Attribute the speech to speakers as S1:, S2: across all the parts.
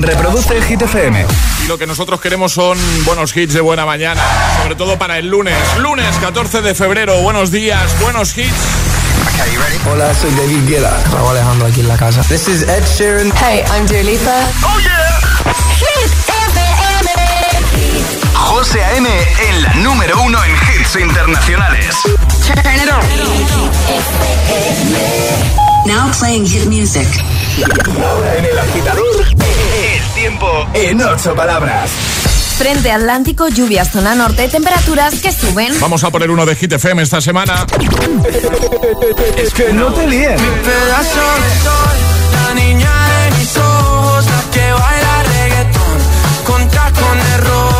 S1: Reproduce Hit FM.
S2: Y lo que nosotros queremos son buenos hits de buena mañana, sobre todo para el lunes. Lunes 14 de febrero, buenos días, buenos hits.
S3: Hola, soy David Guetta.
S4: Raúl Alejandro aquí en la casa.
S3: This is Ed Sheeran.
S5: Hey, I'm Dua Lipa.
S2: Oh yeah.
S6: Hit FM.
S1: José A.M. en la número uno en hits internacionales.
S6: Turn it on. Now playing hit music.
S1: Ahora en el agitador, el tiempo en ocho palabras.
S7: Frente Atlántico, lluvias zona norte, temperaturas que suben.
S2: Vamos a poner uno de Hit FM esta semana.
S1: Es que no te líen.
S4: Pedazo de sol, la niña de mis ojos, la que baila reggaetón, con tacones rojos,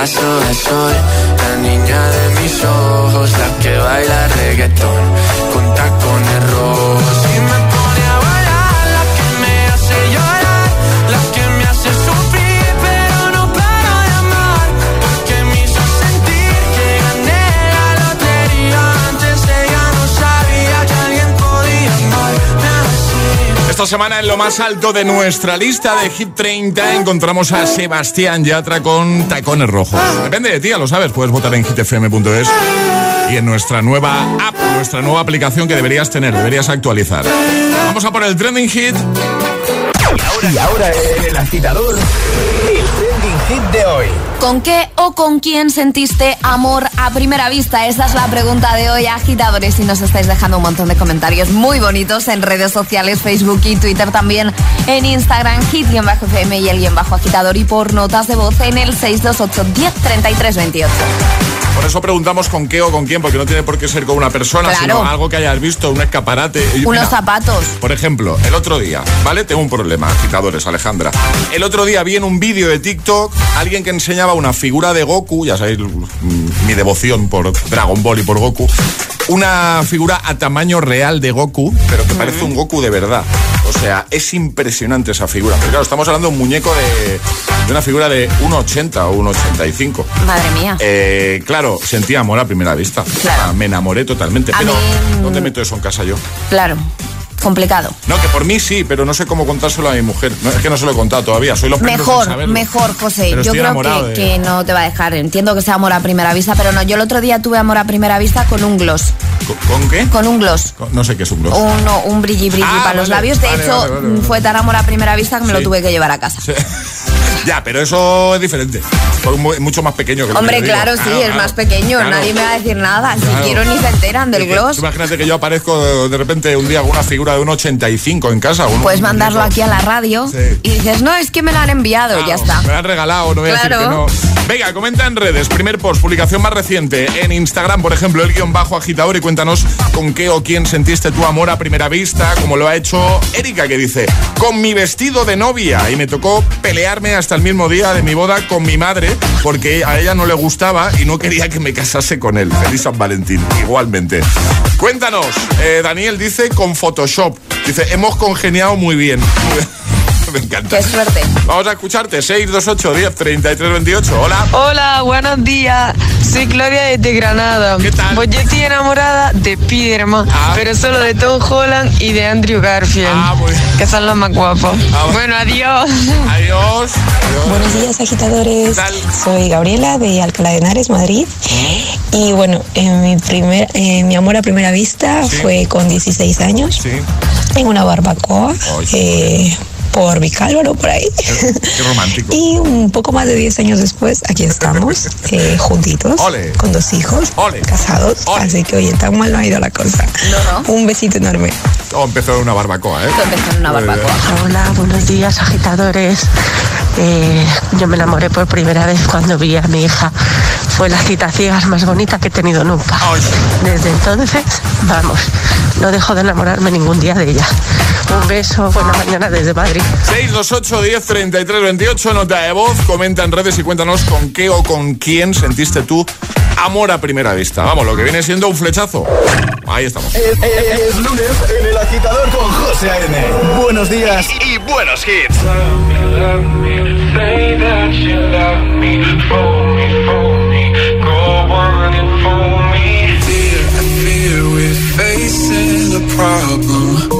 S4: Mi pedazo de
S2: Esta semana en lo más alto de nuestra lista de Hit 30 encontramos a Sebastián Yatra con tacones rojos. Depende de ti, ya lo sabes, puedes votar en hitfm.es y en nuestra nueva app, nuestra nueva aplicación que deberías tener, deberías actualizar. Vamos a por el trending hit.
S1: Y ahora el agitador, el trending de hoy.
S7: ¿Con qué o con quién sentiste amor a primera vista? Esa es la pregunta de hoy, agitadores. Y nos estáis dejando un montón de comentarios muy bonitos en redes sociales, Facebook y Twitter también. En Instagram, hit-fm y el guion bajo agitador. Y por notas de voz en el 628 10 33 28.
S2: Por eso preguntamos con qué o con quién, porque no tiene por qué ser con una persona,
S7: Claro.
S2: sino algo que hayas visto, un escaparate.
S7: Unos
S2: mira,
S7: zapatos.
S2: Por ejemplo, el otro día, ¿vale? Tengo un problema, agitadores, Alejandra. El otro día vi en un vídeo de TikTok alguien que enseñaba una figura de Goku, ya sabéis mm, mi devoción por Dragon Ball y por Goku, una figura a tamaño real de Goku, pero que parece un Goku de verdad. O sea, es impresionante esa figura. Pero claro, estamos hablando de un muñeco de, de una figura de 1,80 o 1,85.
S7: Madre mía.
S2: Eh, claro, sentía amor a primera vista.
S7: Claro.
S2: O sea, me enamoré totalmente.
S7: A
S2: pero,
S7: mí, mm,
S2: ¿dónde meto eso en casa yo?
S7: Claro, complicado.
S2: No, que por mí sí, pero no sé cómo contárselo a mi mujer. No, es que no se lo he contado todavía. Soy los en
S7: Mejor, mejor, José.
S2: Pero
S7: Yo creo que,
S2: de-
S7: que no te va a dejar. Entiendo que sea amor a primera vista, pero no. Yo el otro día tuve amor a primera vista con un gloss.
S2: ¿Con, con qué?
S7: Con un gloss.
S2: Con- No sé qué es un gloss.
S7: Uno, un brilli brilli
S2: Ah,
S7: para los labios. De
S2: vale,
S7: hecho,
S2: vale,
S7: fue tan amor a primera vista que me
S2: Sí.
S7: lo tuve que llevar a casa.
S2: ya, pero eso es diferente. Mu- mucho más pequeño que
S7: Hombre,
S2: que
S7: claro, sí, es
S2: claro.
S7: más pequeño.
S2: Claro.
S7: Nadie me va a decir nada. Si quiero ni se enteran del gloss.
S2: Imagínate que yo aparezco de repente un día con una figura de un 85 en casa. un-
S7: Puedes mandarlo aquí a la radio
S2: Sí.
S7: y dices, no, es que me lo han enviado,
S2: Claro,
S7: ya está.
S2: Me lo han regalado, no voy a decir
S7: Claro.
S2: que no. Venga, comenta en redes. Primer post, publicación más reciente. En Instagram, por ejemplo, el guion bajo agitador y cuéntanos con qué o quién sentiste tu amor a primera vista, como lo ha hecho Erika, que dice, con mi vestido de novia. Y me tocó pelearme hasta el mismo día de mi boda con mi madre, porque a ella no le gustaba y no quería que me casase con él. Feliz San Valentín, igualmente. Cuéntanos, eh, Daniel dice con Photoshop. Dice, hemos congeniado muy bien. me encanta.
S7: Qué suerte.
S2: Vamos a escucharte, 628 10 33 28. Hola.
S8: Hola, buenos días. Soy Claudia desde Granada.
S2: ¿Qué tal?
S8: Pues yo estoy enamorada de Spiderman,
S2: Ah.
S8: pero solo de Tom Holland y de Andrew Garfield,
S2: Ah, muy bien.
S8: que son los más guapos.
S2: Ah,
S8: bueno, adiós.
S2: Adiós. Adiós.
S9: Buenos días, agitadores.
S2: ¿Qué tal?
S9: Soy Gabriela de Alcalá de Henares, Madrid. Y bueno, eh, mi, primer, eh, mi amor a primera vista
S2: Sí.
S9: fue con 16 años
S2: Sí,
S9: en una barbacoa
S2: Ay,
S9: eh, por Vicálvaro, por ahí.
S2: qué romántico.
S9: Y un poco más de 10 años después, aquí estamos, eh, juntitos,
S2: Ole.
S9: con dos hijos,
S2: Ole.
S9: casados.
S2: Ole.
S9: Así que, oye, tan mal no ha ido la cosa.
S7: No, no.
S9: Un besito enorme.
S2: Oh, empezó en una barbacoa, ¿eh?
S7: Empezó en una barbacoa.
S10: Hola, buenos días agitadores. Eh, yo me enamoré por primera vez cuando vi a mi hija. Fue la cita ciegas más bonita que he tenido nunca. Desde entonces, vamos, no dejo de enamorarme ningún día de ella. Un beso, buena mañana desde Madrid.
S2: 628 10 33 28, nota de voz, comenta en redes y cuéntanos con qué o con quién sentiste tú amor a primera vista. Vamos, lo que viene siendo un flechazo. Ahí estamos.
S1: Es, es- es lunes en el agitador con José A.M. Buenos días y, y buenos hits.
S11: Say that you love me, fool me, fool me, go on and fool me. Fear, I fear we're facing a problem.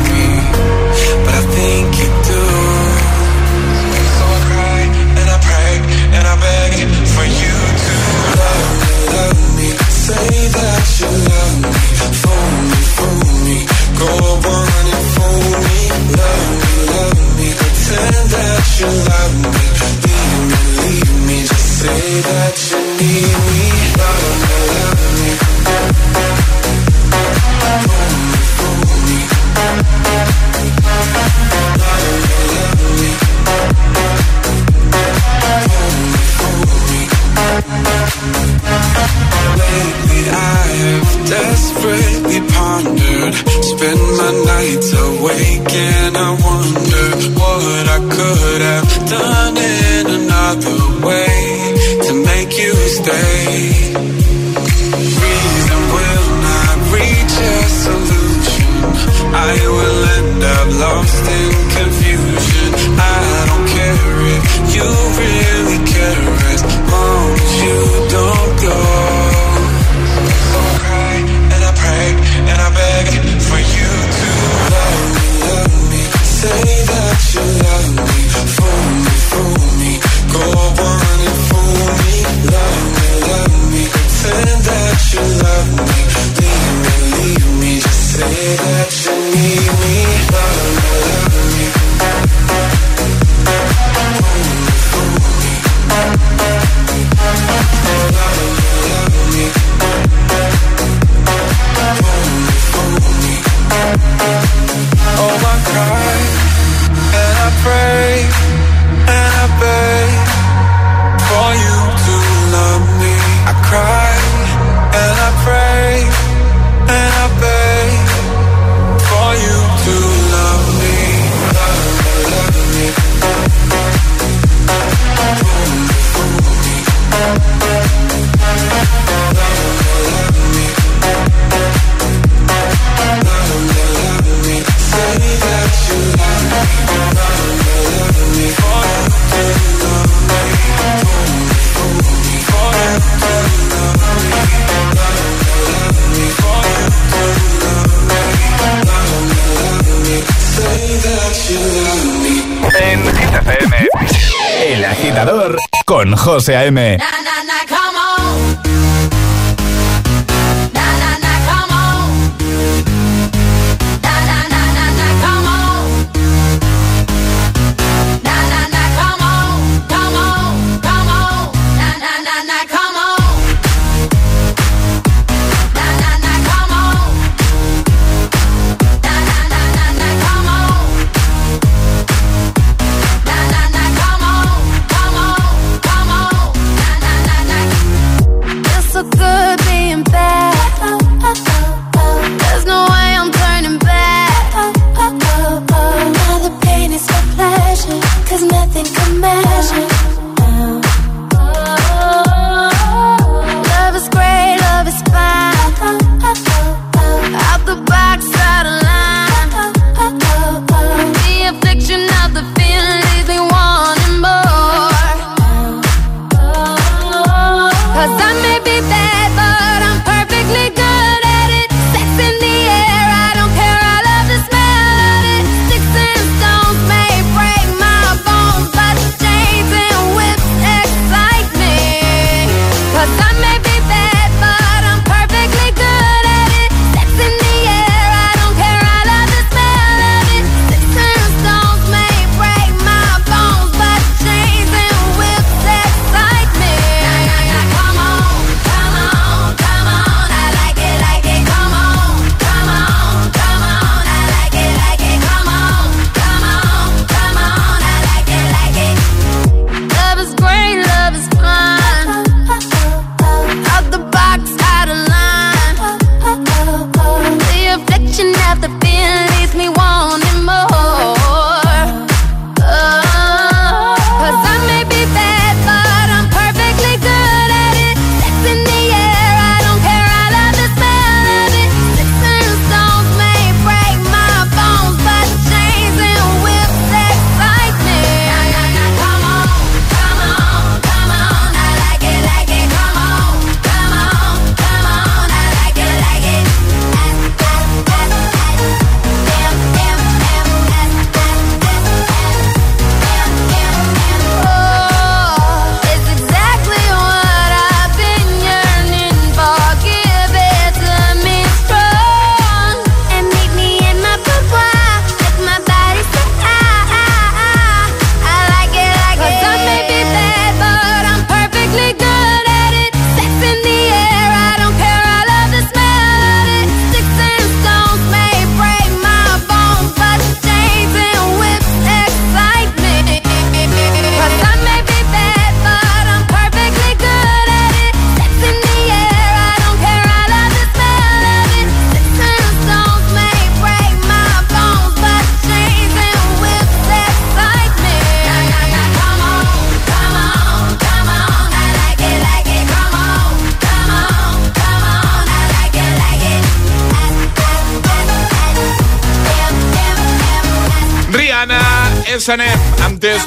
S12: José A.M.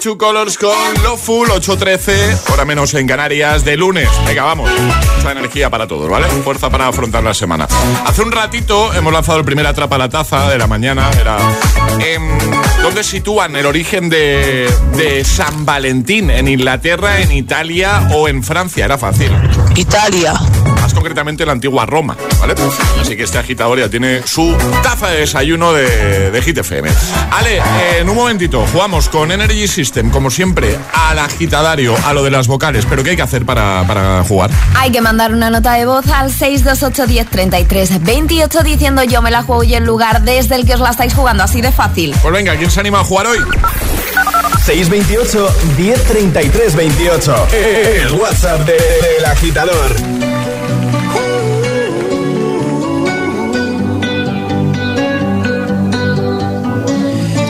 S2: Two Colors con Lo Full 8.13, hora menos en Canarias, de lunes. Venga, vamos. Mucha energía para todos, ¿vale? Fuerza para afrontar la semana. Hace un ratito hemos lanzado el primer Atrapa la Taza de la mañana. Era. Em, ¿Dónde sitúan el origen de, de San Valentín? ¿En Inglaterra, en Italia o en Francia? Era fácil.
S13: Italia
S2: más concretamente la antigua Roma, ¿vale? Así que este agitador ya tiene su taza de desayuno de, de Hit FM. Ale, en un momentito, jugamos con Energy System, como siempre, al agitadario, a lo de las vocales. ¿Pero qué hay que hacer para, para jugar?
S7: Hay que mandar una nota de voz al 628 28 diciendo yo me la juego y el lugar desde el que os la estáis jugando, así de fácil.
S2: Pues venga, ¿quién se anima a jugar hoy?
S12: 628 1033 28. El WhatsApp del agitador.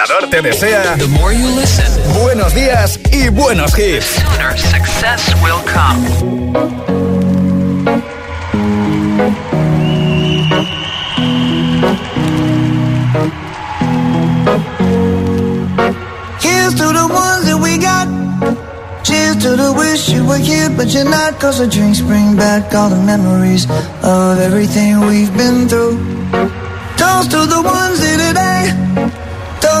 S1: Agitador te desea buenos días y buenos hits.
S13: success will come.
S14: Here's to the ones that we got. Cheers to the wish you were here, but you're not. Cause the drinks bring back all the memories of everything we've been through. Toast to the ones here today.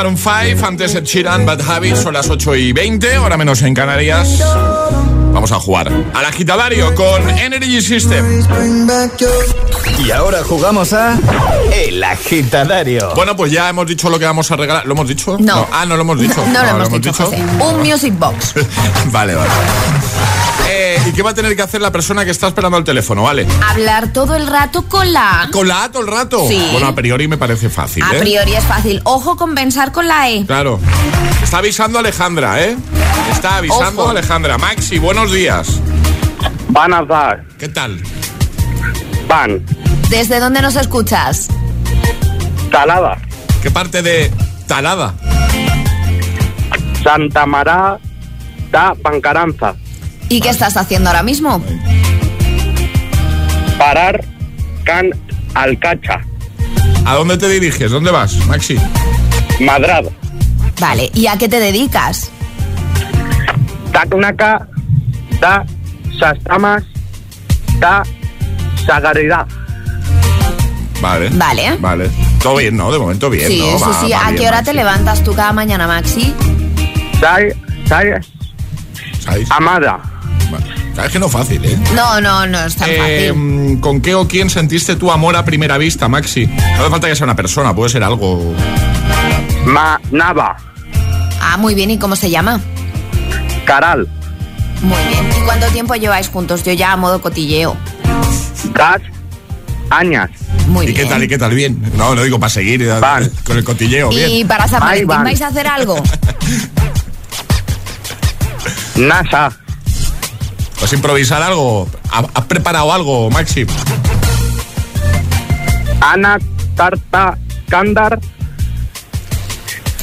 S2: Maroon 5, antes Ed Sheeran, Bad Habits, son las 8 y 20, ahora menos en Canarias. Vamos a jugar al agitadario con Energy System.
S1: Y ahora jugamos a El Agitadario.
S2: Bueno, pues ya hemos dicho lo que vamos a regalar. ¿Lo hemos dicho?
S7: No.
S2: Ah, no lo hemos dicho.
S7: No, lo hemos dicho, José. Un music box.
S2: vale, vale. ¿Y qué va a tener que hacer la persona que está esperando al teléfono? Vale.
S7: Hablar todo el rato con la A.
S2: ¿Con la A todo el rato?
S7: Sí.
S2: Bueno, a priori me parece fácil,
S7: A
S2: ¿eh?
S7: priori es fácil. Ojo con pensar con la E.
S2: Claro. Está avisando Alejandra, ¿eh? Está avisando
S7: Ojo.
S2: Alejandra. Maxi, buenos días.
S15: Van a dar.
S2: ¿Qué tal?
S15: Van.
S7: ¿Desde dónde nos escuchas?
S15: Talada.
S2: ¿Qué parte de Talada?
S15: Santa Mará da Pancaranza.
S7: ¿Y qué estás haciendo ahora mismo?
S15: Parar Can Alcacha.
S2: ¿A dónde te diriges? ¿Dónde vas, Maxi?
S15: Madrado.
S7: Vale, ¿y a qué te dedicas?
S15: Tacnaca da Sastamas da Sagaridad.
S2: Vale.
S7: Vale.
S2: Vale. Todo bien, ¿no? De momento bien,
S7: sí,
S2: ¿no?
S7: sí,
S2: Va-
S7: sí.
S2: va
S7: ¿A
S2: bien,
S7: qué hora
S2: Maxi.
S7: te levantas tú cada mañana, Maxi?
S15: Sai, sai. Amada.
S2: Sabes que no es fácil, ¿eh?
S7: No, no, no es tan
S2: Eh,
S7: fácil.
S2: mm, ¿Con qué o quién sentiste tu amor a primera vista, Maxi? No hace falta que sea una persona, puede ser algo.
S15: Ma Nava.
S7: Ah, muy bien. ¿Y cómo se llama?
S15: Caral.
S7: Muy bien. ¿Y cuánto tiempo lleváis juntos? Yo ya a modo cotilleo.
S15: Das Añas.
S7: Muy
S2: ¿Y
S7: bien.
S2: qué tal? ¿Y qué tal? Bien. No, no digo para seguir eh,
S15: Van.
S2: con el cotilleo, bien.
S7: ¿Y para San Valentín vais a hacer algo?
S15: NASA.
S2: ¿Vas a improvisar algo? ¿Ha- ¿Has preparado algo, Maxi?
S15: Ana Tarta Candar.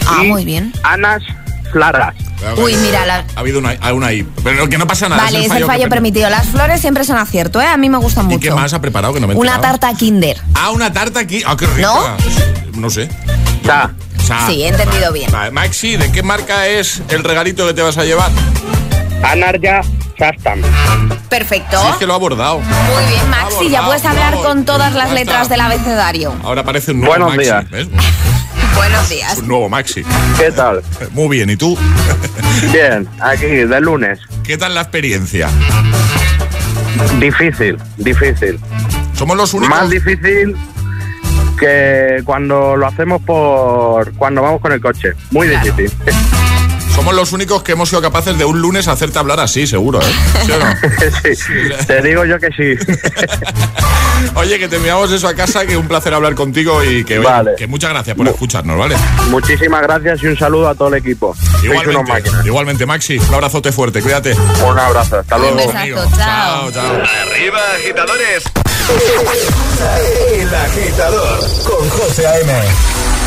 S7: Ah,
S15: y
S7: muy bien.
S15: Anas Flaras.
S7: Uy, mira, la-
S2: Ha habido una, una ahí. Pero que no pasa nada.
S7: Vale, es el fallo
S2: per-
S7: permitido. Las flores siempre son acierto, ¿eh? A mí me gustan
S2: ¿Y
S7: mucho.
S2: qué más ha preparado que no me
S7: Una
S2: enterado?
S7: tarta Kinder.
S2: Ah, una tarta aquí. Ah, qué rica.
S7: ¿No?
S2: No sé. Sea,
S7: Sí, he entendido bien.
S2: Maxi, ¿de qué marca es el regalito que te vas a llevar?
S15: Anarya Sastam.
S7: Perfecto.
S2: Si es que lo ha abordado.
S7: Muy bien, Maxi. Ya puedes hablar con todas las letras del abecedario.
S2: Ahora aparece un nuevo
S15: Buenos
S2: Maxi.
S15: días.
S2: ¿ves?
S7: Buenos días.
S2: Un nuevo Maxi.
S15: ¿Qué tal?
S2: Muy bien, ¿y tú?
S15: Bien, aquí, de lunes.
S2: ¿Qué tal la experiencia?
S15: Difícil, difícil.
S2: Somos los únicos.
S15: Más difícil que cuando lo hacemos por... cuando vamos con el coche. Muy
S7: Claro.
S15: difícil.
S2: Somos los únicos que hemos sido capaces de un lunes hacerte hablar así, seguro, ¿eh? ¿Sí o no?
S15: Sí, te digo yo que sí.
S2: Oye, que te enviamos eso a casa, que un placer hablar contigo y que, oye,
S15: Vale.
S2: que muchas gracias por escucharnos, ¿vale?
S15: Muchísimas gracias y un saludo a todo el equipo.
S2: Igualmente,
S15: máquinas.
S2: igualmente, Maxi, un abrazote fuerte, cuídate.
S15: Un abrazo, hasta
S7: Un
S15: luego.
S7: besazo,
S2: Amigo.
S7: chao.
S2: chao, chao.
S1: Arriba, agitadores. El agitador con José A.M.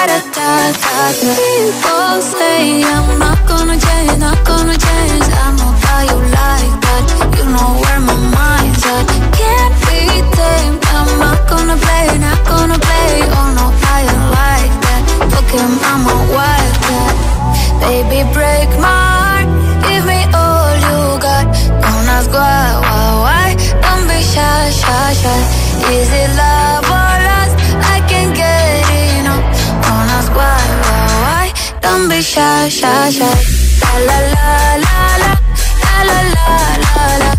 S12: People say I'm not gonna change, not gonna change. I know how you like that. You know where my mind's at. Can't be tamed. I'm not gonna play, not gonna play. Oh no, I ain't like that. Fuck him, I'm a wildcat. Baby, break my heart. Give me all you got. Don't ask why, why, why. Don't be shy, shy, shy. Is it love Don't be shy, shy, shy. La la la la la, la la la la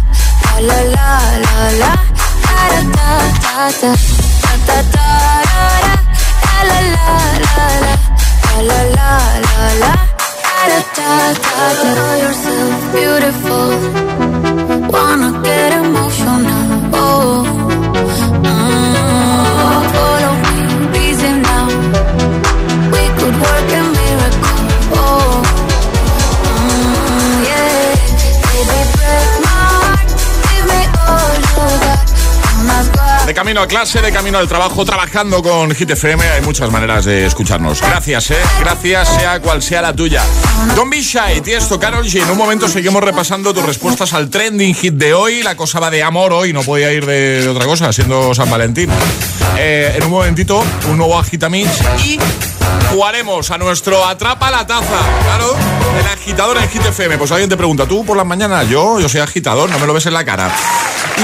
S12: la, la la la. Da da da da da, da da da da la la la la, la la la la la. Da da da da. Know yourself beautiful.
S2: Camino a clase, de camino al trabajo, trabajando con Hit FM. Hay muchas maneras de escucharnos. Gracias, ¿eh? Gracias, sea cual sea la tuya. Don't be shy, Tiesto, Carol G. En un momento seguimos repasando tus respuestas al trending hit de hoy. La cosa va de amor hoy, no podía ir de, otra cosa, siendo San Valentín. Eh, en un momentito, un nuevo Agitamix y jugaremos a nuestro Atrapa la Taza. Claro, el agitador en Hit FM. Pues alguien te pregunta, ¿tú por las mañanas? Yo, yo soy agitador, no me lo ves en la cara.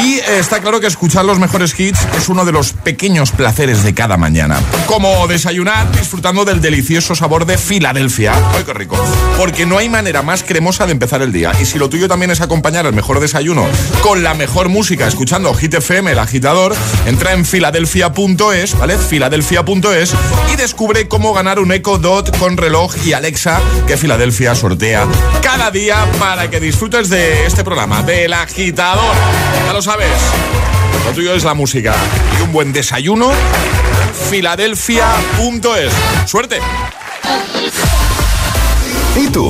S2: Y está claro que escuchar los mejores hits es uno de los pequeños placeres de cada mañana. Como desayunar disfrutando del delicioso sabor de Filadelfia. ¡Ay, qué rico! Porque no hay manera más cremosa de empezar el día. Y si lo tuyo también es acompañar el mejor desayuno con la mejor música, escuchando Hit FM, el agitador, entra en filadelfia.es, ¿vale? Filadelfia.es y descubre cómo ganar un Echo Dot con reloj y Alexa que Filadelfia sortea cada día para que disfrutes de este programa, del agitador. Ya lo sabes. Lo tuyo es la música y un buen desayuno. Filadelfia.es. Suerte.
S1: ¿Y tú?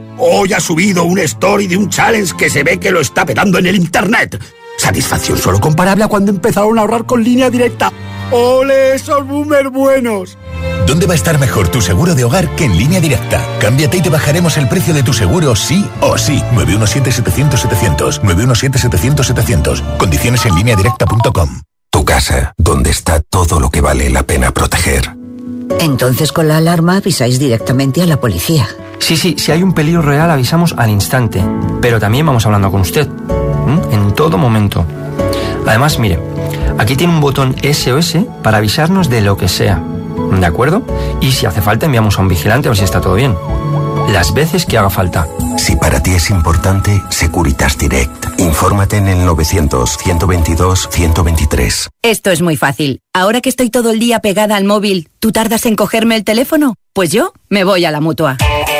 S16: Hoy ha subido un story de un challenge que se ve que lo está petando en el internet. Satisfacción solo comparable a cuando empezaron a ahorrar con línea directa. ¡Ole, esos boomers buenos!
S1: ¿Dónde va a estar mejor tu seguro de hogar que en línea directa? Cámbiate y te bajaremos el precio de tu seguro sí o sí. 917-700-700. 917-700-700. Condiciones en línea directa.com.
S17: Tu casa, donde está todo lo que vale la pena proteger.
S18: Entonces con la alarma avisáis directamente a la policía.
S19: Sí, sí, si hay un peligro real avisamos al instante, pero también vamos hablando con usted, en todo momento. Además, mire, aquí tiene un botón SOS para avisarnos de lo que sea, ¿de acuerdo? Y si hace falta enviamos a un vigilante a ver si está todo bien. Las veces que haga falta.
S17: Si para ti es importante, Securitas Direct. Infórmate en el 900-122-123.
S20: Esto es muy fácil. Ahora que estoy todo el día pegada al móvil, ¿tú tardas en cogerme el teléfono? Pues yo me voy a la mutua.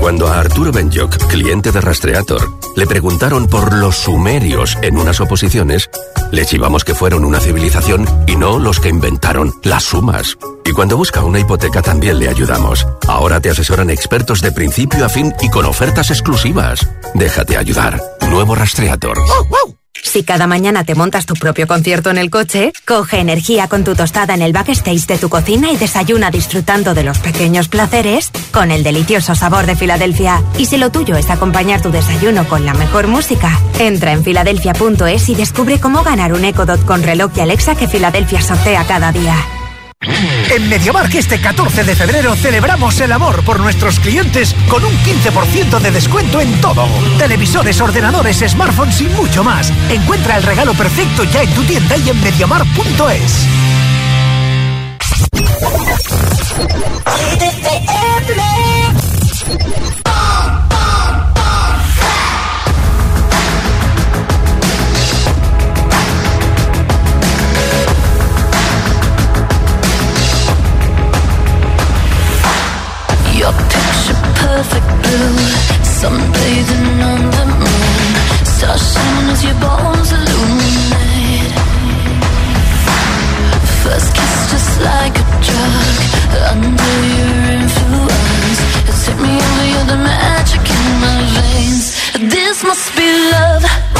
S21: Cuando a Arturo Benjoc, cliente de Rastreator, le preguntaron por los sumerios en unas oposiciones, le chivamos que fueron una civilización y no los que inventaron las sumas. Y cuando busca una hipoteca también le ayudamos. Ahora te asesoran expertos de principio a fin y con ofertas exclusivas. Déjate ayudar. Nuevo Rastreator.
S20: Si cada mañana te montas tu propio concierto en el coche, coge energía con tu tostada en el backstage de tu cocina y desayuna disfrutando de los pequeños placeres con el delicioso sabor de Filadelfia. Y si lo tuyo es acompañar tu desayuno con la mejor música, entra en filadelfia.es y descubre cómo ganar un Echo Dot con reloj y Alexa que Filadelfia sortea cada día.
S22: En MediaMark este 14 de febrero celebramos el amor por nuestros clientes con un 15% de descuento en todo. Televisores, ordenadores, smartphones y mucho más. Encuentra el regalo perfecto ya en tu tienda y en MediaMark.es.
S12: perfect blue, sunbathing on the moon. Stars shining as your bones illuminate. First kiss just like a drug, under your influence. You take me over, you're the magic in my veins. This must be love.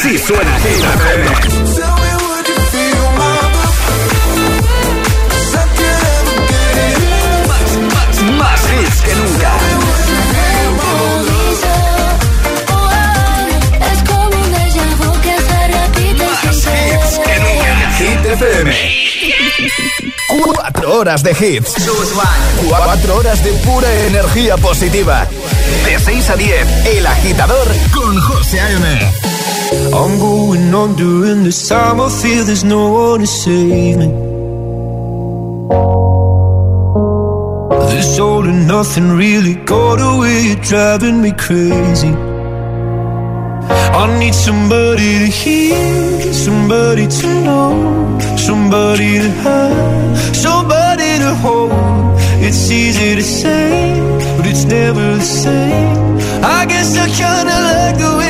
S1: Así, suena Hit FM. Más, más, más hits que nunca.
S23: Es como un déjà vu que se repite
S1: Más hits que nunca. Hit FM. Cuatro horas de hits. Cuatro horas de pura energía positiva. De 6 a 10, El Agitador con José A.M.
S24: I'm going on during this time. I feel there's no one to save me. This all and nothing really got away. Driving me crazy. I need somebody to hear, somebody to know, somebody to have, somebody to hold. It's easy to say, but it's never the same. I guess I kinda like the way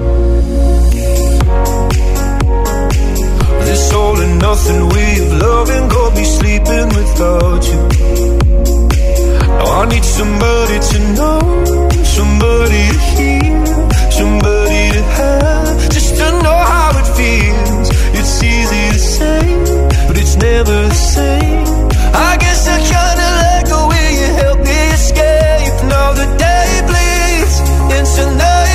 S24: Nothing way of loving got be sleeping without you. Now I need somebody to know, somebody to hear, somebody to have, just to know how it feels. It's easy to say, but it's never the same. I guess I kinda like the way you help me escape. Now the day bleeds into nightfall,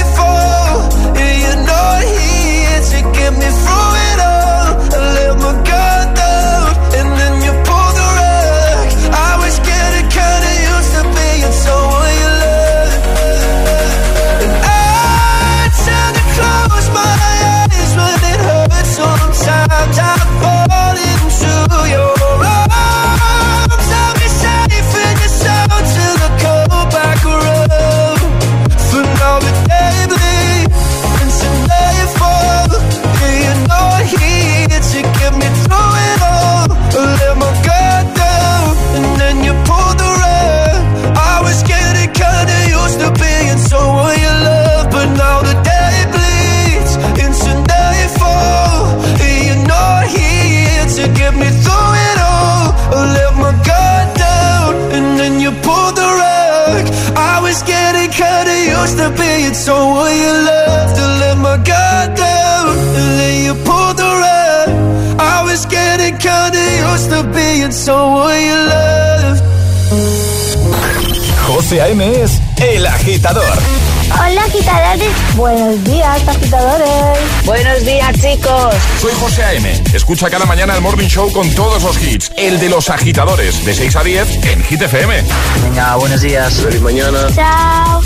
S2: Soy José A.M. Escucha cada mañana el Morning Show con todos los hits. El de los agitadores, de 6 a 10 en Hit FM.
S25: Venga, buenos días.
S26: Feliz mañana.
S27: Chao.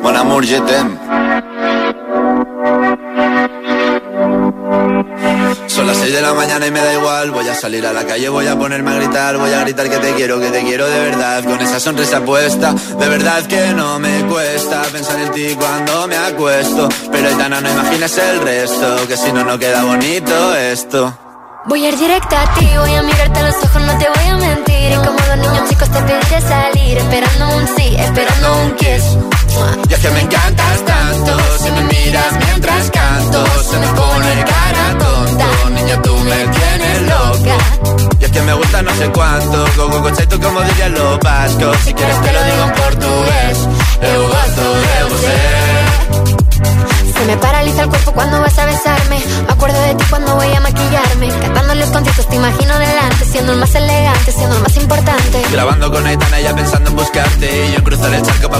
S26: Mon amour, je. Son las 6 de la mañana y me da igual. Voy a salir a la calle, voy a ponerme a gritar. Voy a gritar que te quiero, que te quiero de verdad. Con esa sonrisa puesta, de verdad que no me cuesta pensar en ti cuando me acuesto. Pero Aitana, no imagines el resto, que si no, no queda bonito esto.
S23: Voy a ir directa a ti, voy a mirarte a los ojos, no te voy a mentir. Y como dos niños chicos te pediré salir, esperando un sí, esperando un kiss.
S26: Y es que me encantas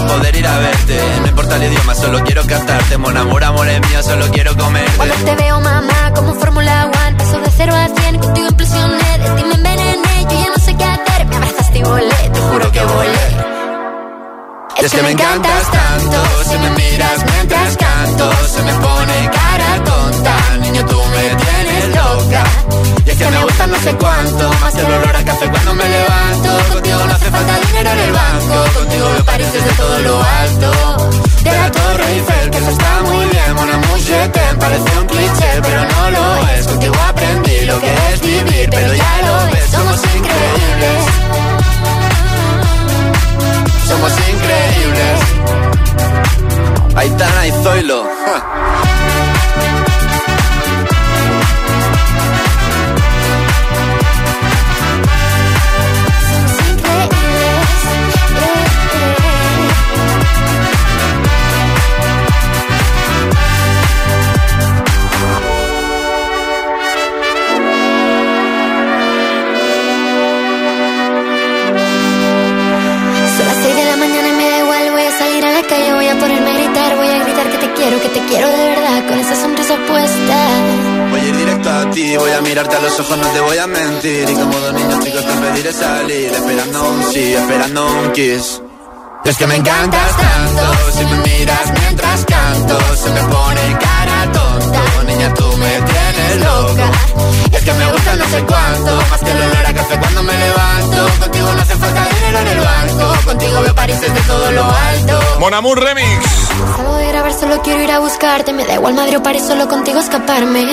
S26: poder ir a verte. No importa el idioma, solo quiero cantarte. Mon amor, amor es mío, solo quiero comer.
S23: Cuando te veo, mamá, como Fórmula One, paso de cero a cien, contigo impresioné, de ti me envenené, yo ya no sé qué hacer. Me abrazaste y volé, te juro que volé.
S26: Es que me encantas tanto, si me miras mientras canto, se me pone cara tonta, niño tú me tienes loca. Que me gusta no sé cuánto, más el olor a café cuando me levanto. Contigo no hace falta dinero en el banco, contigo me pareces de todo lo alto. De la Torre Eiffel, que eso está muy bien, Mona Muchete, parece un cliché, pero no lo es. Contigo aprendí lo que es vivir, pero ya lo ves, somos increíbles. Somos increíbles. Aitana y Zoilo. ja.
S23: Voy a
S26: mirarte a los ojos, no te voy a mentir. Y como dos niños chicos te pediré salir, esperando un sí, esperando un kiss. Es que me encantas tanto, si me miras mientras canto,
S2: Amour Remix.
S23: Salgo de grabar, solo quiero ir a buscarte, me da igual Madrid o París, solo contigo escaparme.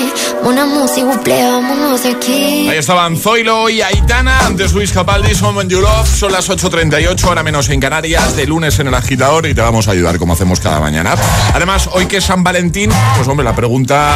S23: Música, vámonos de aquí.
S2: Ahí estaban Zoilo y Aitana, antes Luis Capaldi, Son When You Love, son las 8.38, ahora menos en Canarias, de lunes en el agitador y te vamos a ayudar como hacemos cada mañana. Además, hoy que es San Valentín, pues hombre, la pregunta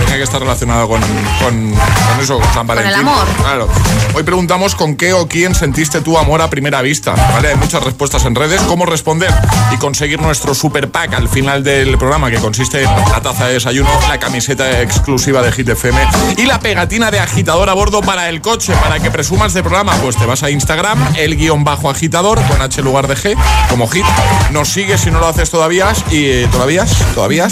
S2: tenía que estar relacionada con, con, con eso, con San Valentín.
S7: el amor.
S2: Claro. Hoy preguntamos con qué o quién sentiste tu amor a primera vista, ¿vale? Hay muchas respuestas en redes, cómo responder y conseguir nuestro super pack al final del programa que consiste en la taza de desayuno, la camiseta exclusiva de Hit FM y la pegatina de agitador a bordo para el coche, para que presumas de programa, pues te vas a Instagram, el guion bajo agitador con H lugar de G, como hit, nos sigues si no lo haces todavía y eh, todavía, todavía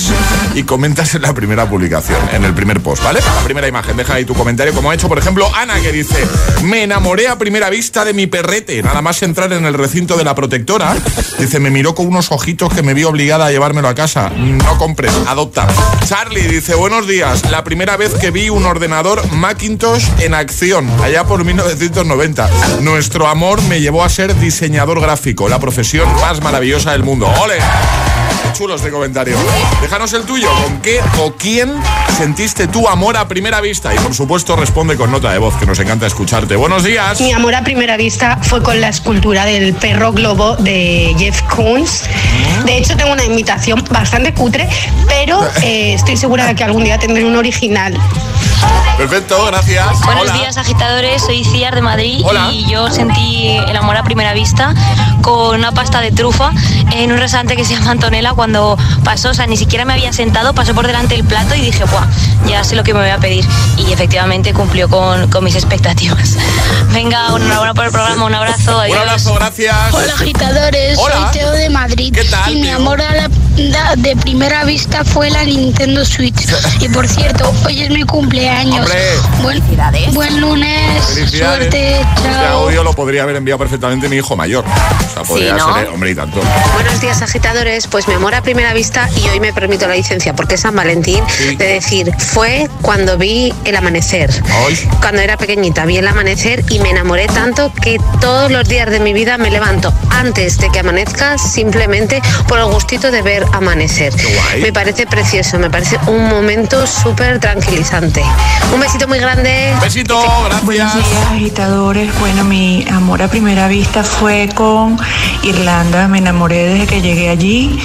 S2: y comentas en la primera publicación, en el primer post, ¿vale? La primera imagen, deja ahí tu comentario, como ha hecho por ejemplo Ana que dice, me enamoré a primera vista de mi perrete, nada más entrar en el recinto de la protectora, dice, me miró con unos ojitos que me vi obligada a llevármelo a casa, no compres, adopta. Charlie dice, buenos días, la primera vez que vi un ordenador Macintosh en acción, allá por 1990. Nuestro amor me llevó a ser diseñador gráfico, la profesión más maravillosa del mundo. ¡Ole! Qué chulos de comentario. Déjanos el tuyo. ¿Con qué o quién sentiste tu amor a primera vista? Y por supuesto responde con nota de voz, que nos encanta escucharte. Buenos días.
S28: Mi amor a primera vista fue con la escultura del perro globo de Jeff Koons. De hecho, tengo una imitación bastante cutre, pero eh, estoy segura de que algún día tendré un original.
S2: Perfecto, gracias.
S29: Buenos
S2: Hola.
S29: días, agitadores. Soy Ciar de Madrid
S2: Hola.
S29: y yo sentí el amor a primera vista con una pasta de trufa en un restaurante que se llama Antonella. Cuando pasó, o sea, ni siquiera me había sentado, pasó por delante del plato y dije, ¡buah! Ya sé lo que me voy a pedir. Y efectivamente cumplió con, con mis expectativas. Venga, enhorabuena por el programa, un abrazo.
S2: Un
S29: Adiós.
S2: abrazo, gracias.
S30: Hola agitadores,
S2: Hola.
S30: soy Teo de Madrid
S2: ¿Qué tal,
S30: y mi amor a la- de primera vista fue la Nintendo Switch. y por cierto, hoy es mi cumpleaños. Buen, buen lunes, suerte,
S2: Este
S30: chao.
S2: audio lo podría haber enviado perfectamente mi hijo mayor. O sea, podría
S30: ¿no?
S2: ser, hombre, y tanto.
S31: Buenos días agitadores, pues mi amor a primera vista y hoy me permito la licencia porque es San Valentín de decir, fue cuando vi el amanecer. Cuando era pequeñita vi el amanecer y me enamoré tanto que todos los días de mi vida me levanto antes de que amanezca simplemente por el gustito de ver amanecer. Me parece precioso, me parece un momento súper tranquilizante. Un besito muy grande.
S2: Besito, gracias.
S32: Buenos días, agitadores. Bueno, mi amor a primera vista fue con Irlanda. Me enamoré desde que llegué allí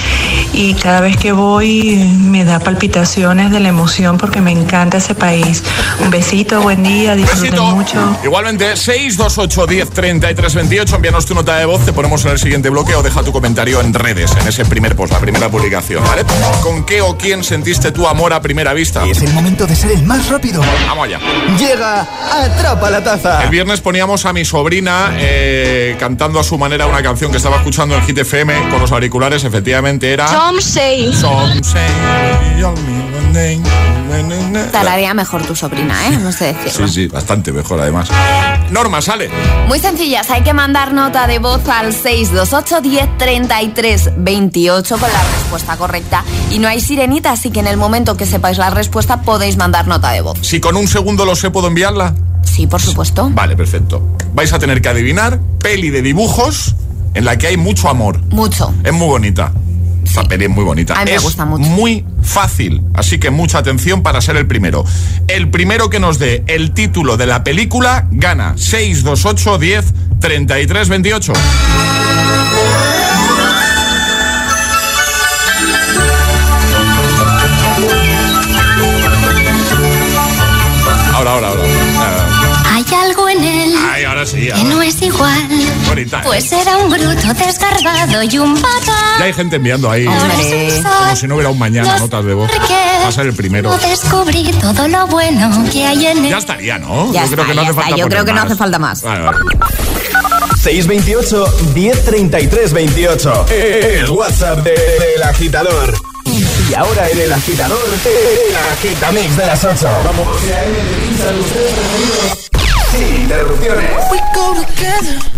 S32: y cada vez que voy me da palpitaciones de la emoción porque me encanta ese país. Un besito, buen día, disfruten mucho.
S2: Igualmente, 628 10 33 28, envíanos tu nota de voz, te ponemos en el siguiente bloque o deja tu comentario en redes, en ese primer post, la primera publicación, ¿vale? ¿Con qué o quién sentiste tu amor a primera vista?
S1: Es el momento de ser el más rápido.
S2: Vamos allá.
S1: Llega Atrapa la Taza.
S2: El viernes poníamos a mi sobrina eh, cantando a su manera una canción que estaba escuchando en Hit FM con los auriculares, efectivamente era...
S30: Some say.
S2: Some say,
S7: Talaría mejor tu sobrina, ¿eh? No sé decirlo.
S2: Sí, sí, bastante mejor además. Norma, sale.
S7: Muy sencillas, hay que mandar nota de voz al 628 10 33 28 con la respuesta correcta. Y no hay sirenita, así que en el momento que sepáis la respuesta podéis mandar nota de voz.
S2: Si con un segundo lo sé, ¿puedo enviarla?
S7: Sí, por supuesto.
S2: Vale, perfecto. Vais a tener que adivinar peli de dibujos en la que hay mucho amor.
S7: Mucho.
S2: Es muy bonita. Esta peli es muy bonita.
S7: A mí me
S2: es
S7: gusta mucho.
S2: muy fácil, así que mucha atención para ser el primero. El primero que nos dé el título de la película gana 628 10 33 28. Ahora, ahora, ahora. Ah,
S23: Hay algo en él
S2: Ay, ahora sí.
S23: que
S2: ahora.
S23: no es igual.
S2: Bonita, ¿eh?
S23: Pues era un bruto descargado y un patán.
S2: Ya hay gente enviando ahí.
S23: Hombre.
S2: Como si no hubiera un mañana notas de voz. Va a ser el primero.
S23: Descubrí todo lo bueno que hay en él.
S2: Ya estaría, ¿no?
S7: Ya
S2: Yo creo
S7: está,
S2: que no hace
S7: está.
S2: falta
S7: Yo creo que no
S2: más.
S7: hace falta más.
S2: Vale, vale.
S1: 628 1033 28. El WhatsApp de- del agitador. Y ahora en el agitador, el agitamix de las 8. Vamos. Sin interrupciones.
S33: We go together.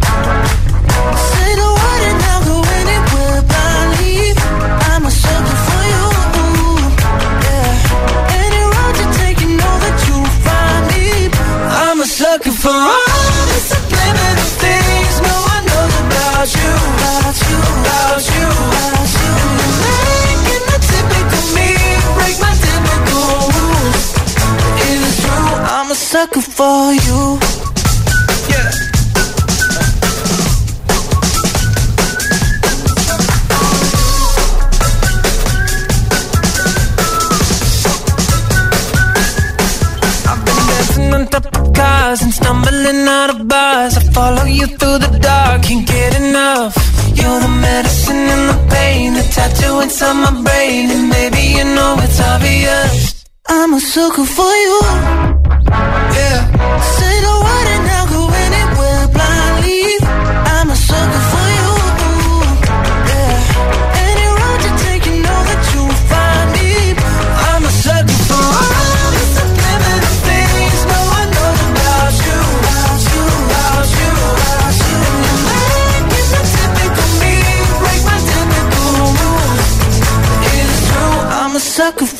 S33: About you, about you, about you. Making the typical me break my typical rules. It's true, I'm a sucker for you. And stumbling out of bars. I follow you through the dark, can't get enough. You're the medicine and the pain, the tattoo inside my brain, and baby you know it's obvious. I'm a sucker for you. Yeah. Say the word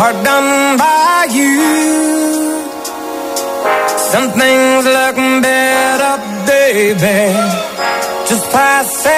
S33: Hard done by you. Some things
S1: look better, baby. Just pass it.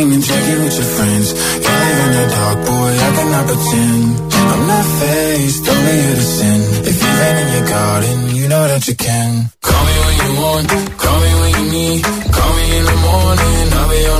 S4: Cocaine and drinking with your friends. Can't live in the dark, boy, I cannot pretend. I'm not faced, only here to sin. If you rain in your garden, you know that you can. Call me when you want, call me when you need. Call me in the morning, I'll be on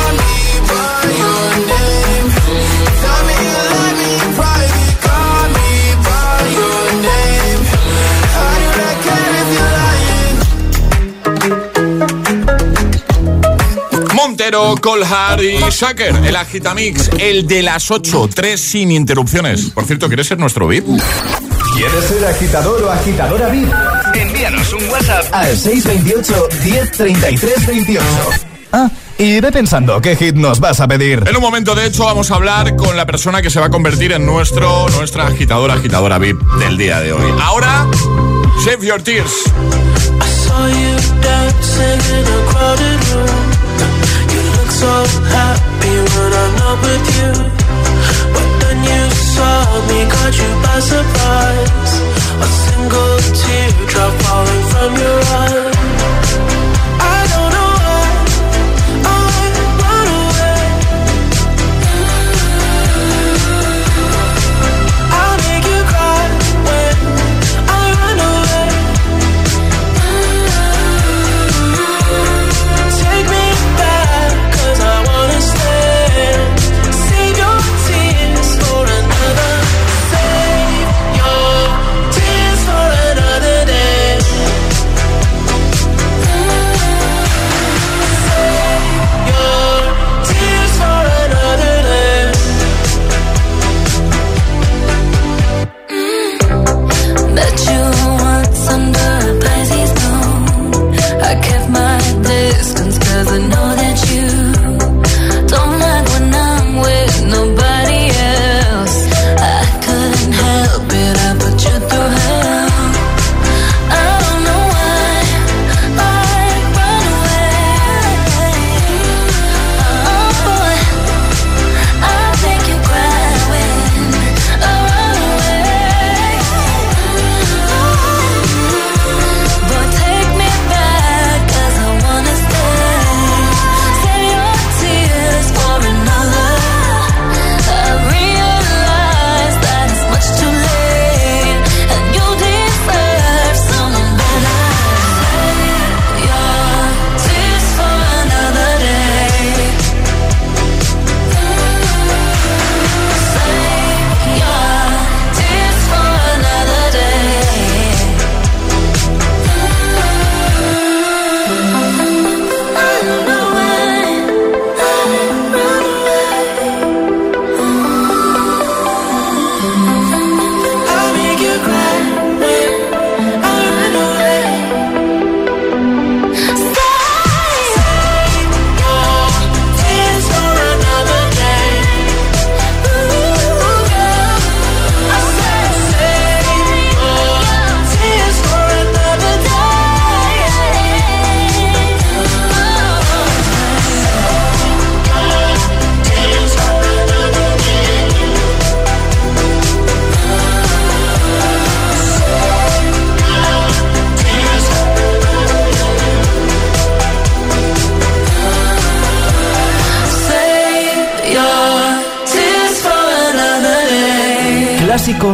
S2: Rivero, Colhard y Shaker. El Agitamix, el de las 8, 3 sin interrupciones. Por cierto, ¿quieres ser nuestro VIP?
S33: ¿Quieres ser agitador o agitadora VIP? Envíanos un WhatsApp al 628 103328. Ah, y ve pensando qué hit nos vas a pedir.
S2: En un momento, de hecho, vamos a hablar con la persona que se va a convertir en nuestro, nuestra agitadora, agitadora VIP del día de hoy. Ahora, Save Your Tears.
S12: I saw you dancing in a. so happy when I'm not with you. But then you saw me, caught you by surprise.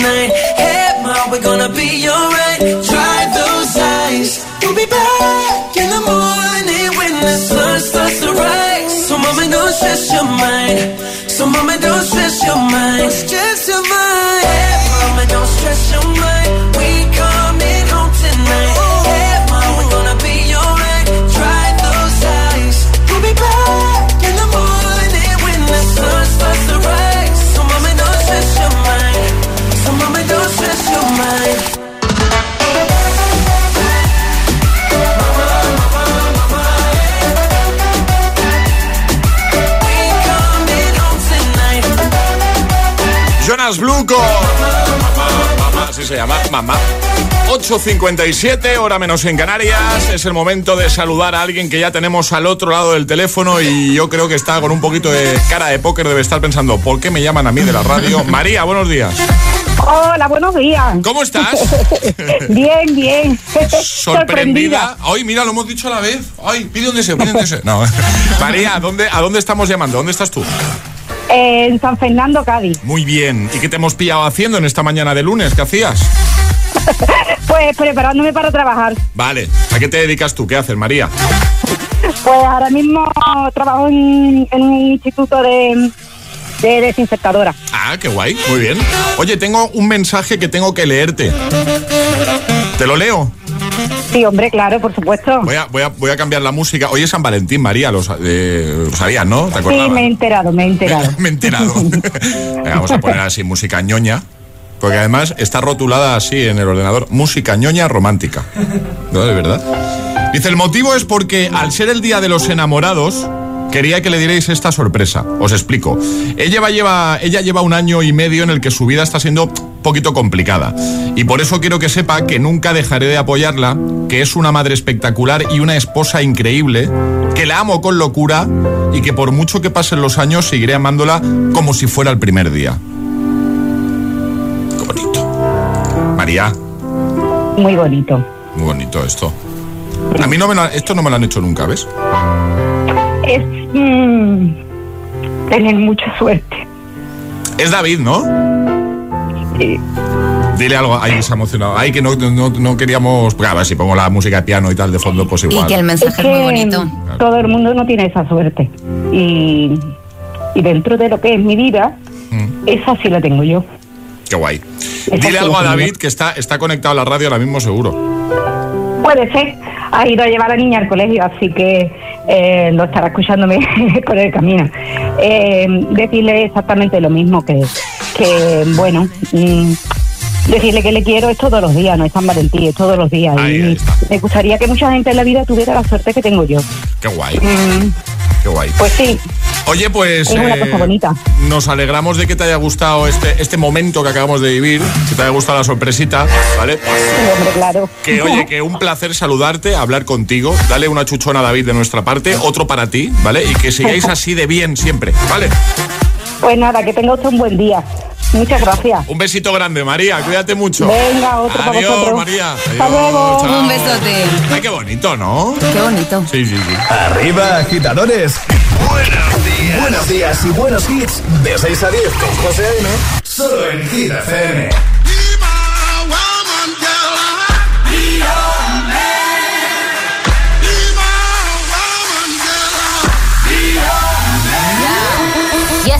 S33: tonight. Hey, mom, we're gonna be alright. Dry those eyes. We'll be back in the morning when the sun starts to rise. So, mama, don't stress your mind. So, mama, don't stress your mind. Stress
S2: Jonas. Mamá, así se llama, mamá. 8.57, hora menos en Canarias. Es el momento de saludar a alguien que ya tenemos al otro lado del teléfono y yo creo que está con un poquito de cara de póker. Debe estar pensando, ¿por qué me llaman a mí de la radio? María, buenos días.
S34: Hola, buenos días.
S2: ¿Cómo estás?
S34: bien, bien.
S2: Sorprendida. Ay, mira, lo hemos dicho a la vez. Ay, pide un deseo, pide un deseo. No. María, ¿a dónde, ¿a dónde estamos llamando? ¿Dónde estás tú?
S34: En San Fernando, Cádiz.
S2: Muy bien. ¿Y qué te hemos pillado haciendo en esta mañana de lunes? ¿Qué hacías?
S34: Pues preparándome para trabajar.
S2: Vale. ¿A qué te dedicas tú? ¿Qué haces, María?
S34: Pues ahora mismo trabajo en, en un instituto de, de desinfectadora.
S2: Ah, qué guay. Muy bien. Oye, tengo un mensaje que tengo que leerte. ¿Te lo leo?
S34: Sí, hombre, claro, por supuesto.
S2: Voy a, voy a, voy a cambiar la música. Hoy es San Valentín, María, lo, eh, lo sabías, ¿no? ¿Te
S34: Sí, me he enterado, me he enterado.
S2: Me he enterado. Venga, vamos a poner así música ñoña. Porque además está rotulada así en el ordenador. Música ñoña romántica. ¿No? ¿De verdad? Dice, el motivo es porque al ser el día de los enamorados, quería que le dierais esta sorpresa. Os explico. Ella lleva, lleva, ella lleva un año y medio en el que su vida está siendo un poquito complicada. Y por eso quiero que sepa que nunca dejaré de apoyarla, que es una madre espectacular y una esposa increíble, que la amo con locura y que por mucho que pasen los años seguiré amándola como si fuera el primer día. Qué bonito. María,
S34: Muy bonito.
S2: muy bonito esto. A mí no me lo, esto no me lo han hecho nunca, ¿ves?
S34: Es mm, tener mucha suerte.
S2: Es David, ¿no? Dile algo, ahí se ha emocionado. Ay, que no, no, no queríamos. Pues, a ver, si pongo la música de piano y tal de fondo, pues igual.
S7: Y que el mensaje es muy bonito.
S34: Todo el mundo no tiene esa suerte. Y, y dentro de lo que es mi vida,
S2: Mm.
S34: esa sí la tengo yo.
S2: Qué guay.
S34: Esa
S2: Dile
S34: sí
S2: algo a David que está, está conectado a la radio ahora mismo, seguro.
S34: Puede ser. Ha ido a llevar a la niña al colegio, así que eh, lo estará escuchándome por el camino. Eh, decirle exactamente lo mismo, que, que bueno, mm, decirle que le quiero es todos los días, no es San Valentín, es todos los días. y me gustaría que mucha gente en la vida tuviera la suerte que tengo yo.
S2: Qué guay.
S34: Mm,
S2: Qué guay.
S34: pues sí,
S2: Oye, pues
S34: es una
S2: eh,
S34: cosa bonita.
S2: nos alegramos de que te haya gustado este, este momento que acabamos de vivir, que te haya gustado la sorpresita, ¿vale?
S34: Sí, hombre, claro.
S2: Que oye, que un placer saludarte, hablar contigo. Dale una chuchona a David de nuestra parte, otro para ti, ¿vale? Y que sigáis así de bien siempre, ¿vale?
S34: Pues nada, que tenga usted un buen día. Muchas gracias.
S2: Un besito grande, María, cuídate mucho.
S34: Venga, otro para
S2: Adiós,
S34: vosotros.
S2: María.
S34: Hasta
S2: Adiós,
S34: luego.
S2: chao.
S7: Un besote.
S2: Ay, qué bonito, ¿no?
S7: Qué bonito.
S2: Sí, sí, sí.
S1: Arriba, agitadores. Buenos días. Buenos días y buenos hits. De 6 a 10 con José A.M. Solo en Hit FM.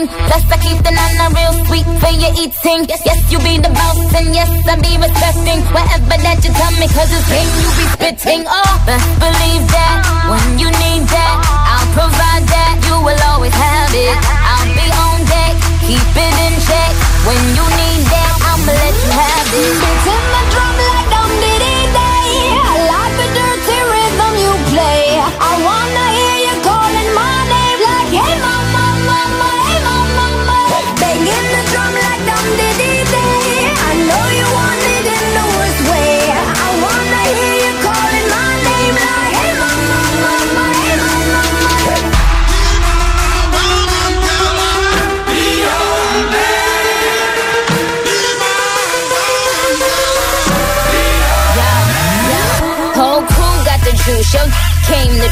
S7: Thing. Plus I keep the nana real sweet for your eating. Yes, you be the boss and yes, I be respecting whatever that you tell me. Cause it's game you be spitting. Oh, best believe that when you need that, I'll provide that. You will always have it. I'll be on deck, keep it in check. When you need that, I'ma let you have it. Beats in my drum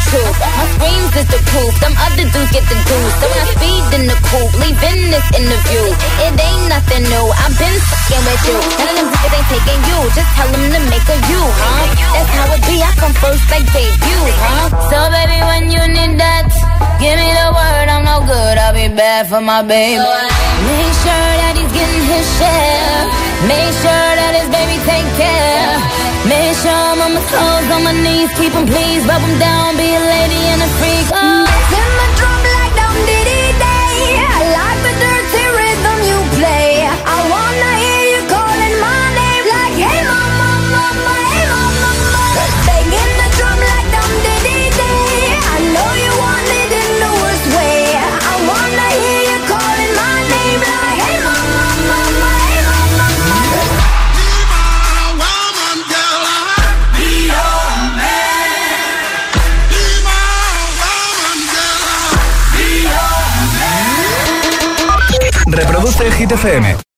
S7: truth. My screams is the proof, them other dudes get the juice. So when I speed in the coupe, leaving this interview. It ain't nothing new, I've been fucking with you. None of them niggas ain't taking you, just tell them to make a you, huh? That's how it be, I come first like debut, huh? So baby, when you need that, give me the word, I'm no good, I'll be bad for my baby. Make sure that he's getting his share. Make sure that his baby take care. Make sure I'm on my toes, on my knees, keep keep 'em please, rub 'em down, be a lady and a freak. Oh.
S1: Hit FM.